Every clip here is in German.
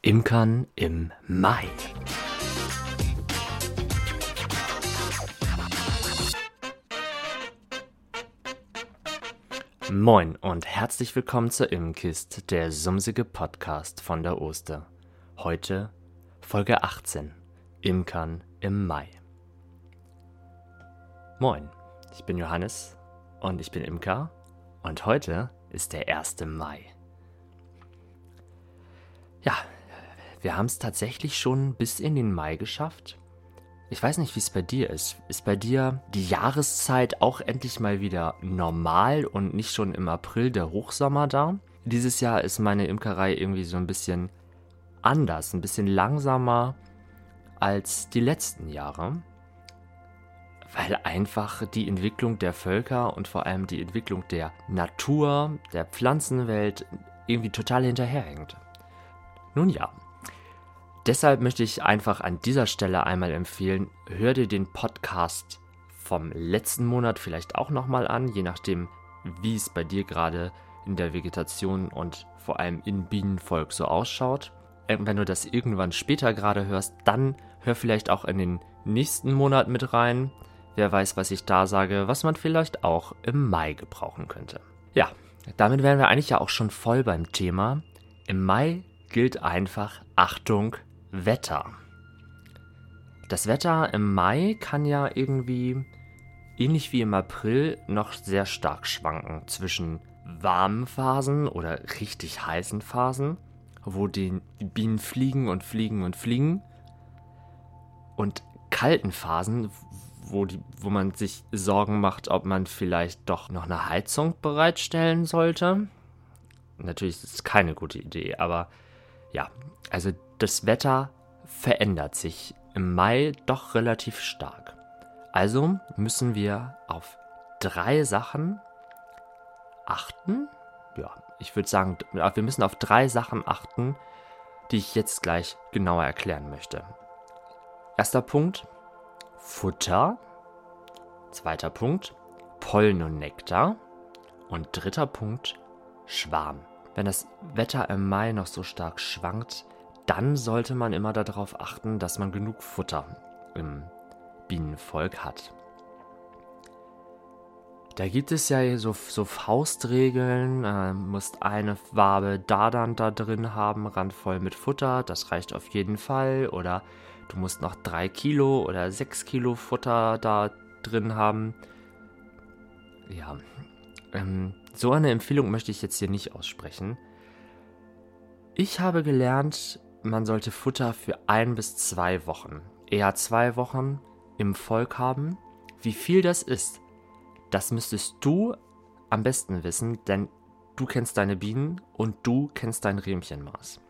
Imkern im Mai. Moin und herzlich willkommen zur Imkist, der sumsige Podcast von der Oster. Heute Folge 18. Imkern im Mai. Moin, ich bin Johannes und ich bin Imker und heute ist der 1. Mai. Ja, wir haben es tatsächlich schon bis in den Mai geschafft. Ich weiß nicht, wie es bei dir ist. Ist bei dir die Jahreszeit auch endlich mal wieder normal und nicht schon im April der Hochsommer da? Dieses Jahr ist meine Imkerei irgendwie so ein bisschen anders, ein bisschen langsamer als die letzten Jahre, weil einfach die Entwicklung der Völker und vor allem die Entwicklung der Natur, der Pflanzenwelt irgendwie total hinterherhängt. Nun ja, deshalb möchte ich einfach an dieser Stelle einmal empfehlen, hör dir den Podcast vom letzten Monat vielleicht auch nochmal an, je nachdem, wie es bei dir gerade in der Vegetation und vor allem im Bienenvolk so ausschaut. Wenn du das irgendwann später gerade hörst, dann hör vielleicht auch in den nächsten Monat mit rein. Wer weiß, was ich da sage, was man vielleicht auch im Mai gebrauchen könnte. Ja, damit wären wir eigentlich ja auch schon voll beim Thema. Im Mai gilt einfach Achtung, Wetter. Das Wetter im Mai kann ja irgendwie, ähnlich wie im April, noch sehr stark schwanken zwischen warmen Phasen oder richtig heißen Phasen wo die Bienen fliegen und fliegen und fliegen. Und kalten Phasen, wo, die, wo man sich Sorgen macht, ob man vielleicht doch noch eine Heizung bereitstellen sollte. Natürlich ist es keine gute Idee, aber ja, also das Wetter verändert sich im Mai doch relativ stark. Also müssen wir auf drei Sachen achten. Ja, ich würde sagen, wir müssen auf drei Sachen achten, die ich jetzt gleich genauer erklären möchte. Erster Punkt, Futter. Zweiter Punkt, Pollen und Nektar. Und dritter Punkt, Schwarm. Wenn das Wetter im Mai noch so stark schwankt, dann sollte man immer darauf achten, dass man genug Futter im Bienenvolk hat. Da gibt es ja so, so Faustregeln. Äh, musst eine Wabe Dadan da drin haben, randvoll mit Futter. Das reicht auf jeden Fall. Oder du musst noch drei Kilo oder sechs Kilo Futter da drin haben. Ja, ähm, so eine Empfehlung möchte ich jetzt hier nicht aussprechen. Ich habe gelernt, man sollte Futter für ein bis zwei Wochen, eher zwei Wochen im Volk haben. Wie viel das ist, das müsstest du am besten wissen, denn du kennst deine Bienen und du kennst dein Riemchenmaß.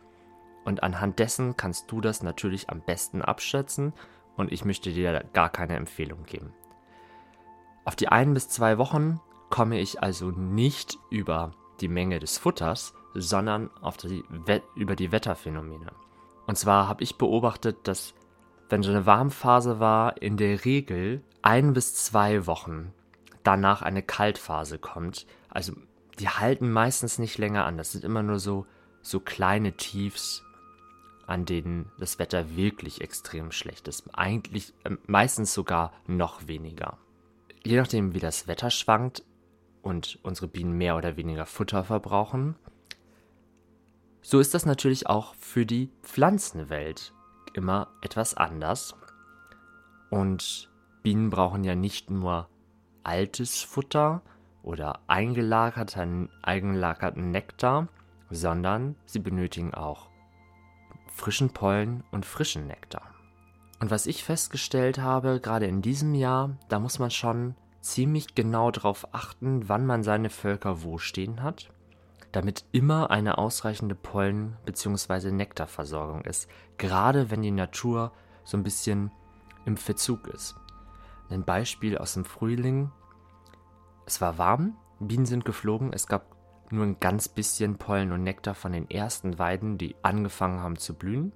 Und anhand dessen kannst du das natürlich am besten abschätzen und ich möchte dir gar keine Empfehlung geben. Auf die ein bis zwei Wochen komme ich also nicht über die Menge des Futters, sondern die über die Wetterphänomene. Und zwar habe ich beobachtet, dass wenn so eine Warmphase war, in der Regel ein bis zwei Wochen danach eine Kaltphase kommt. Also die halten meistens nicht länger an. Das sind immer nur so, so kleine Tiefs, an denen das Wetter wirklich extrem schlecht ist. Eigentlich äh, meistens sogar noch weniger. Je nachdem, wie das Wetter schwankt und unsere Bienen mehr oder weniger Futter verbrauchen, so ist das natürlich auch für die Pflanzenwelt immer etwas anders. Und Bienen brauchen ja nicht nur altes Futter oder eingelagerten, eingelagerten Nektar, sondern sie benötigen auch frischen Pollen und frischen Nektar. Und was ich festgestellt habe, gerade in diesem Jahr, da muss man schon ziemlich genau darauf achten, wann man seine Völker wo stehen hat, damit immer eine ausreichende Pollen- bzw. Nektarversorgung ist, gerade wenn die Natur so ein bisschen im Verzug ist. Ein Beispiel aus dem Frühling. Es war warm, Bienen sind geflogen, es gab nur ein ganz bisschen Pollen und Nektar von den ersten Weiden, die angefangen haben zu blühen.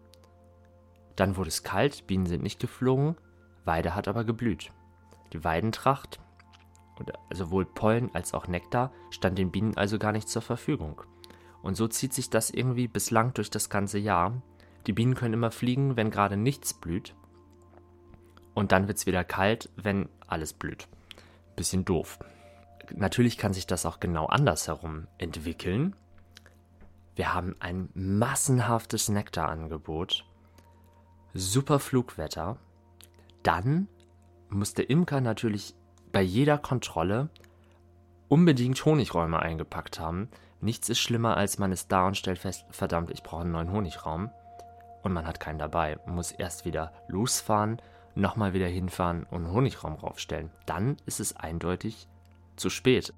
Dann wurde es kalt, Bienen sind nicht geflogen, Weide hat aber geblüht. Die Weidentracht, sowohl Pollen als auch Nektar, stand den Bienen also gar nicht zur Verfügung. Und so zieht sich das irgendwie bislang durch das ganze Jahr, Die Bienen können immer fliegen, wenn gerade nichts blüht. Und dann wird es wieder kalt, wenn alles blüht. Bisschen doof. Natürlich kann sich das auch genau andersherum entwickeln. Wir haben ein massenhaftes Nektarangebot, super Flugwetter. Dann muss der Imker natürlich bei jeder Kontrolle unbedingt Honigräume eingepackt haben. Nichts ist schlimmer, als man ist da und stellt fest, verdammt, ich brauche einen neuen Honigraum. Und man hat keinen dabei. Man muss erst wieder losfahren, nochmal wieder hinfahren und einen Honigraum raufstellen. Dann ist es eindeutig zu spät.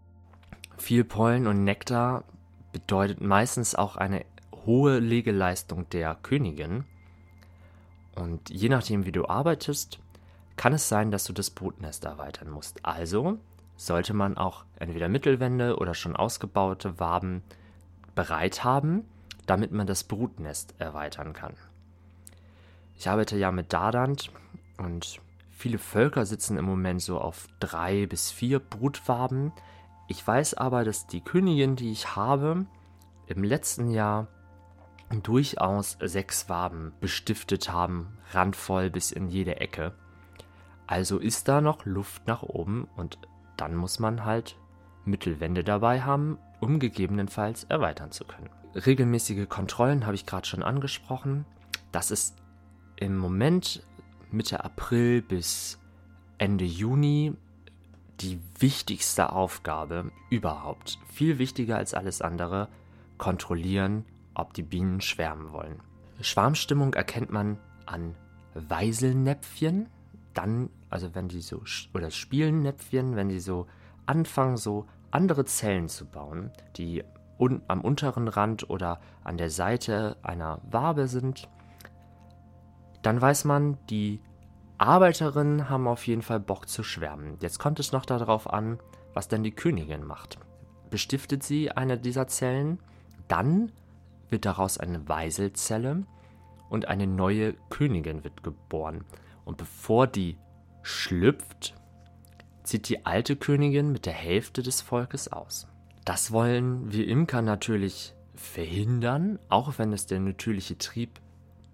Viel Pollen und Nektar bedeutet meistens auch eine hohe Legeleistung der Königin. Und je nachdem, wie du arbeitest, kann es sein, dass du das Brutnest erweitern musst. Also sollte man auch entweder Mittelwände oder schon ausgebaute Waben bereit haben, damit man das Brutnest erweitern kann. Ich arbeite ja mit Dardant und viele Völker sitzen im Moment so auf drei bis vier Brutwaben. Ich weiß aber, dass die Königin, die ich habe, im letzten Jahr durchaus sechs Waben bestiftet haben, randvoll bis in jede Ecke. Also ist da noch Luft nach oben und dann muss man halt Mittelwände dabei haben, um gegebenenfalls erweitern zu können. Regelmäßige Kontrollen habe ich gerade schon angesprochen. Das ist im Moment Mitte April bis Ende Juni die wichtigste Aufgabe überhaupt. Viel wichtiger als alles andere, kontrollieren, ob die Bienen schwärmen wollen. Schwarmstimmung erkennt man an Weiselnäpfchen, dann, also wenn die so, oder Spielennäpfchen, wenn die so anfangen, so andere Zellen zu bauen, die un, am unteren Rand oder an der Seite einer Wabe sind, dann weiß man, die Arbeiterinnen haben auf jeden Fall Bock zu schwärmen. Jetzt kommt es noch darauf an, was denn die Königin macht. Bestiftet sie eine dieser Zellen, dann wird daraus eine Weiselzelle und eine neue Königin wird geboren. Und bevor die schlüpft, zieht die alte Königin mit der Hälfte des Volkes aus. Das wollen wir Imker natürlich verhindern, auch wenn es der natürliche Trieb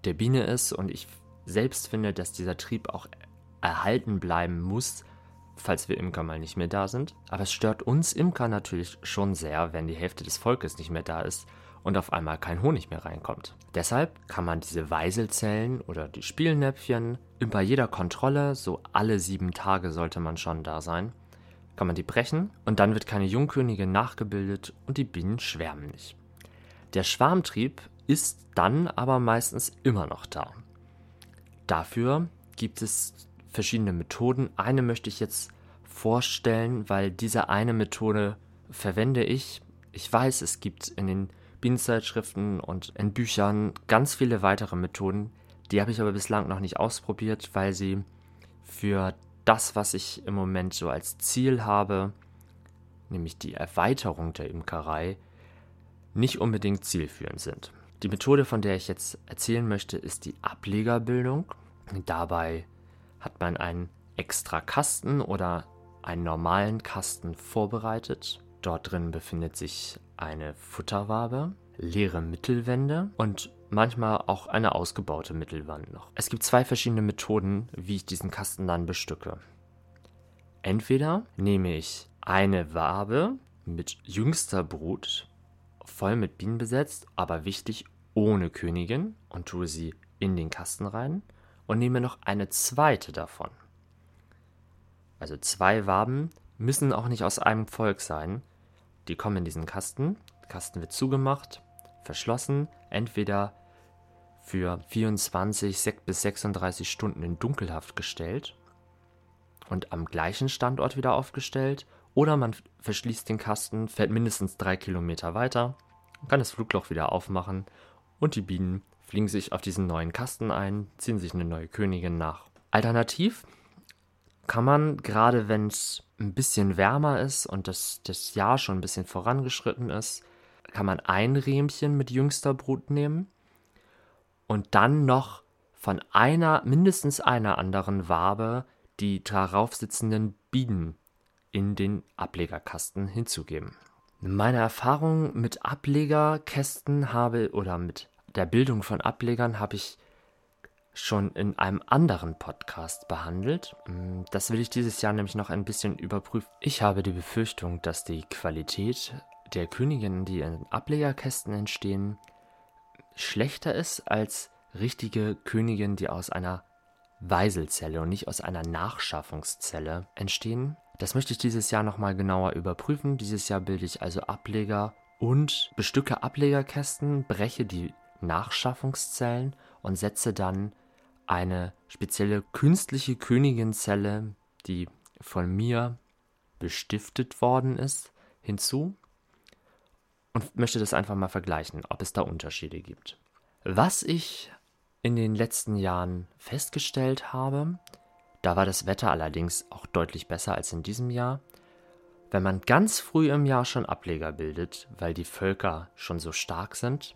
der Biene ist und ich selbst finde, dass dieser Trieb auch erhalten bleiben muss, falls wir Imker mal nicht mehr da sind. Aber es stört uns Imker natürlich schon sehr, wenn die Hälfte des Volkes nicht mehr da ist und auf einmal kein Honig mehr reinkommt. Deshalb kann man diese Weiselzellen oder die Spielnäpfchen bei jeder Kontrolle, so alle sieben Tage sollte man schon da sein, kann man die brechen und dann wird keine Jungkönigin nachgebildet und die Bienen schwärmen nicht. Der Schwarmtrieb ist dann aber meistens immer noch da. Dafür gibt es verschiedene Methoden. Eine möchte ich jetzt vorstellen, weil diese eine Methode verwende ich. Ich weiß, es gibt in den Bienenzeitschriften und in Büchern ganz viele weitere Methoden. Die habe ich aber bislang noch nicht ausprobiert, weil sie für das, was ich im Moment so als Ziel habe, nämlich die Erweiterung der Imkerei, nicht unbedingt zielführend sind. Die Methode, von der ich jetzt erzählen möchte, ist die Ablegerbildung. Dabei hat man einen extra Kasten oder einen normalen Kasten vorbereitet. Dort drin befindet sich eine Futterwabe, leere Mittelwände und manchmal auch eine ausgebaute Mittelwand noch. Es gibt zwei verschiedene Methoden, wie ich diesen Kasten dann bestücke. Entweder nehme ich eine Wabe mit jüngster Brut, voll mit Bienen besetzt, aber wichtig ohne Königin und tue sie in den Kasten rein und nehme noch eine zweite davon. Also zwei Waben müssen auch nicht aus einem Volk sein. Die kommen in diesen Kasten. Der Kasten wird zugemacht, verschlossen, entweder für 24 bis 36 Stunden in Dunkelhaft gestellt und am gleichen Standort wieder aufgestellt. Oder man verschließt den Kasten, fährt mindestens drei Kilometer weiter, kann das Flugloch wieder aufmachen und die Bienen fliegen sich auf diesen neuen Kasten ein, ziehen sich eine neue Königin nach. Alternativ kann man, gerade wenn es ein bisschen wärmer ist und das, das Jahr schon ein bisschen vorangeschritten ist, kann man ein Rähmchen mit jüngster Brut nehmen und dann noch von einer, mindestens einer anderen Wabe die darauf sitzenden Bienen in den Ablegerkasten hinzugeben. Meine Erfahrung mit Ablegerkästen habe oder mit der Bildung von Ablegern habe ich schon in einem anderen Podcast behandelt. Mm, das will ich dieses Jahr nämlich noch ein bisschen überprüfen. Ich habe die Befürchtung, dass die Qualität der Königinnen, die in Ablegerkästen entstehen, schlechter ist als richtige Königinnen, die aus einer Weiselzelle und nicht aus einer Nachschaffungszelle entstehen. Das möchte ich dieses Jahr nochmal genauer überprüfen. Dieses Jahr bilde ich also Ableger und bestücke Ablegerkästen, breche die Nachschaffungszellen und setze dann eine spezielle künstliche Königinzelle, die von mir bestiftet worden ist, hinzu und möchte das einfach mal vergleichen, ob es da Unterschiede gibt. Was ich in den letzten Jahren festgestellt habe, da war das Wetter allerdings auch deutlich besser als in diesem Jahr, wenn man ganz früh im Jahr schon Ableger bildet, weil die Völker schon so stark sind,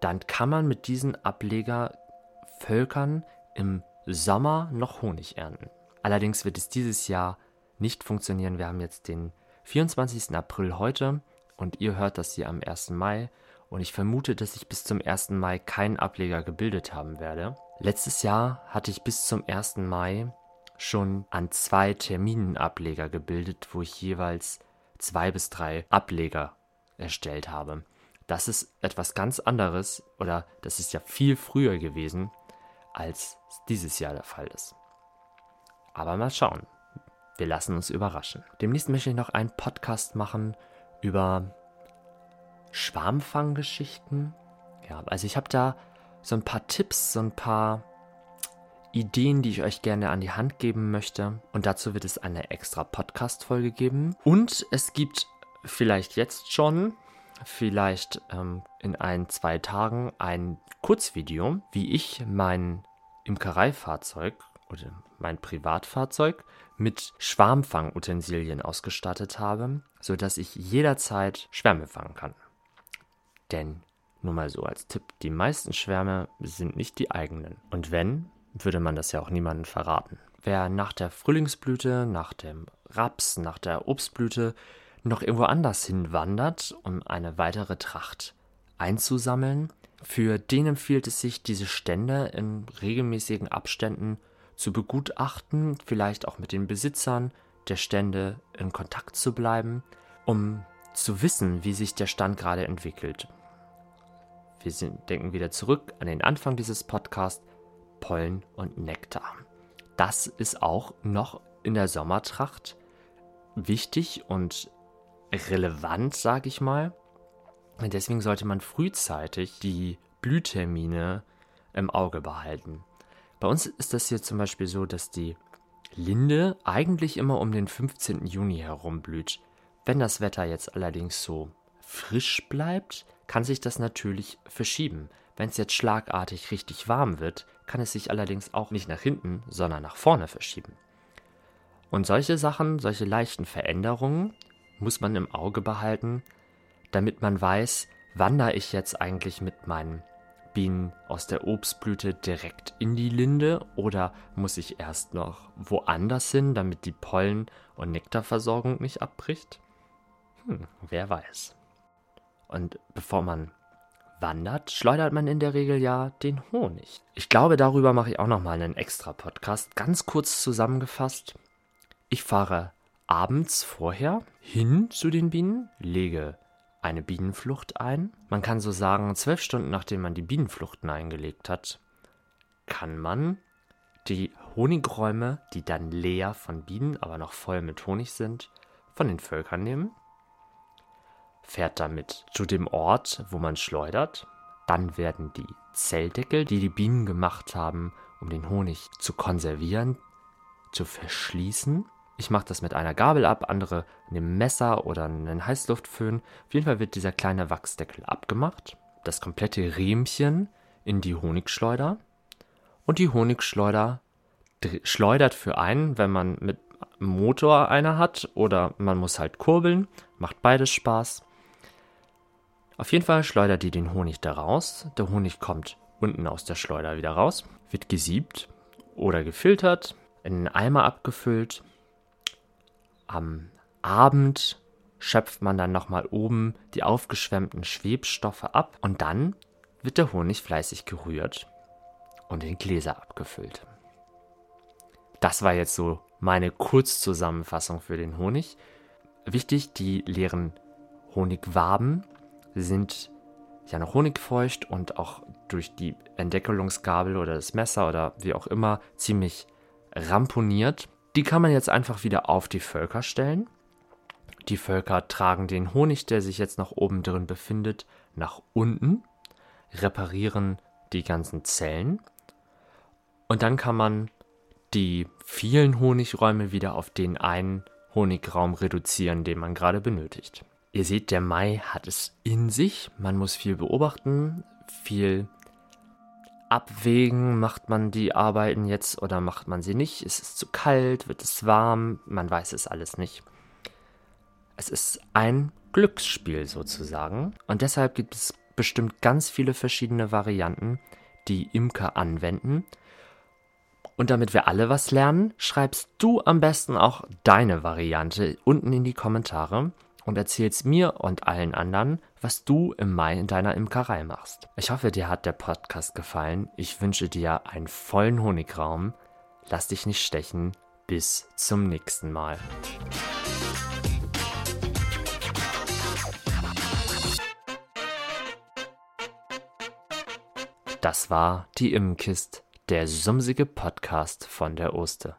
dann kann man mit diesen Ablegervölkern im Sommer noch Honig ernten. Allerdings wird es dieses Jahr nicht funktionieren. Wir haben jetzt den 24. April heute und ihr hört das hier am 1. Mai und ich vermute, dass ich bis zum 1. Mai keinen Ableger gebildet haben werde. Letztes Jahr hatte ich bis zum 1. Mai schon an zwei Terminen Ableger gebildet, wo ich jeweils zwei bis drei Ableger erstellt habe. Das ist etwas ganz anderes oder das ist ja viel früher gewesen, als dieses Jahr der Fall ist. Aber mal schauen. Wir lassen uns überraschen. Demnächst möchte ich noch einen Podcast machen über Schwarmfanggeschichten. Ja, also ich habe da so ein paar Tipps, so ein paar Ideen, die ich euch gerne an die Hand geben möchte. Und dazu wird es eine extra Podcast-Folge geben. Und es gibt vielleicht jetzt schon, vielleicht ähm, in ein, zwei Tagen ein Kurzvideo, wie ich mein Imkereifahrzeug oder mein Privatfahrzeug mit Schwarmfangutensilien ausgestattet habe, sodass ich jederzeit Schwärme fangen kann. Denn, nur mal so als Tipp, die meisten Schwärme sind nicht die eigenen. Und wenn, würde man das ja auch niemandem verraten. Wer nach der Frühlingsblüte, nach dem Raps, nach der Obstblüte noch irgendwo anders hinwandert, um eine weitere Tracht einzusammeln, für den empfiehlt es sich, diese Stände in regelmäßigen Abständen zu begutachten, vielleicht auch mit den Besitzern der Stände in Kontakt zu bleiben, um zu wissen, wie sich der Stand gerade entwickelt. Wir sind, denken wieder zurück an den Anfang dieses Podcasts, Pollen und Nektar. Das ist auch noch in der Sommertracht wichtig und relevant, sage ich mal. Deswegen sollte man frühzeitig die Blühtermine im Auge behalten. Bei uns ist das hier zum Beispiel so, dass die Linde eigentlich immer um den 15. Juni herum blüht. Wenn das Wetter jetzt allerdings so frisch bleibt, kann sich das natürlich verschieben. Wenn es jetzt schlagartig richtig warm wird, kann es sich allerdings auch nicht nach hinten, sondern nach vorne verschieben. Und solche Sachen, solche leichten Veränderungen muss man im Auge behalten, damit man weiß, wandere ich jetzt eigentlich mit meinen Bienen aus der Obstblüte direkt in die Linde oder muss ich erst noch woanders hin, damit die Pollen- und Nektarversorgung nicht abbricht? Hm, wer weiß. Und bevor man wandert, schleudert man in der Regel ja den Honig. Ich glaube, darüber mache ich auch noch mal einen extra Podcast. Ganz kurz zusammengefasst. Ich fahre abends vorher hin zu den Bienen, lege eine Bienenflucht ein. Man kann so sagen, zwölf Stunden nachdem man die Bienenfluchten eingelegt hat, kann man die Honigräume, die dann leer von Bienen, aber noch voll mit Honig sind, von den Völkern nehmen, fährt damit zu dem Ort, wo man schleudert. Dann werden die Zelldeckel, die die Bienen gemacht haben, um den Honig zu konservieren, zu verschließen ich mache das mit einer Gabel ab, andere nehmen Messer oder einen Heißluftföhn. Auf jeden Fall wird dieser kleine Wachsdeckel abgemacht, das komplette Riemchen in die Honigschleuder und die Honigschleuder schleudert für einen, wenn man mit Motor einer hat oder man muss halt kurbeln, macht beides Spaß. Auf jeden Fall schleudert die den Honig da raus. Der Honig kommt unten aus der Schleuder wieder raus, wird gesiebt oder gefiltert, in einen Eimer abgefüllt am Abend schöpft man dann nochmal oben die aufgeschwemmten Schwebstoffe ab und dann wird der Honig fleißig gerührt und in Gläser abgefüllt. Das war jetzt so meine Kurzzusammenfassung für den Honig. Wichtig, die leeren Honigwaben sind ja noch honigfeucht und auch durch die Entdeckelungsgabel oder das Messer oder wie auch immer ziemlich ramponiert. Die kann man jetzt einfach wieder auf die Völker stellen. Die Völker tragen den Honig, der sich jetzt noch oben drin befindet, nach unten, reparieren die ganzen Zellen und dann kann man die vielen Honigräume wieder auf den einen Honigraum reduzieren, den man gerade benötigt. Ihr seht, der Mai hat es in sich. Man muss viel beobachten, viel abwägen. Macht man die Arbeiten jetzt oder macht man sie nicht? Ist es zu kalt? Wird es warm? Man weiß es alles nicht. Es ist ein Glücksspiel sozusagen. Und deshalb gibt es bestimmt ganz viele verschiedene Varianten, die Imker anwenden. Und damit wir alle was lernen, schreibst du am besten auch deine Variante unten in die Kommentare und erzählst mir und allen anderen, was du im Mai in deiner Imkerei machst. Ich hoffe, dir hat der Podcast gefallen. Ich wünsche dir einen vollen Honigraum. Lass dich nicht stechen. Bis zum nächsten Mal. Das war die Immenkist der sumsige Podcast von der Oste.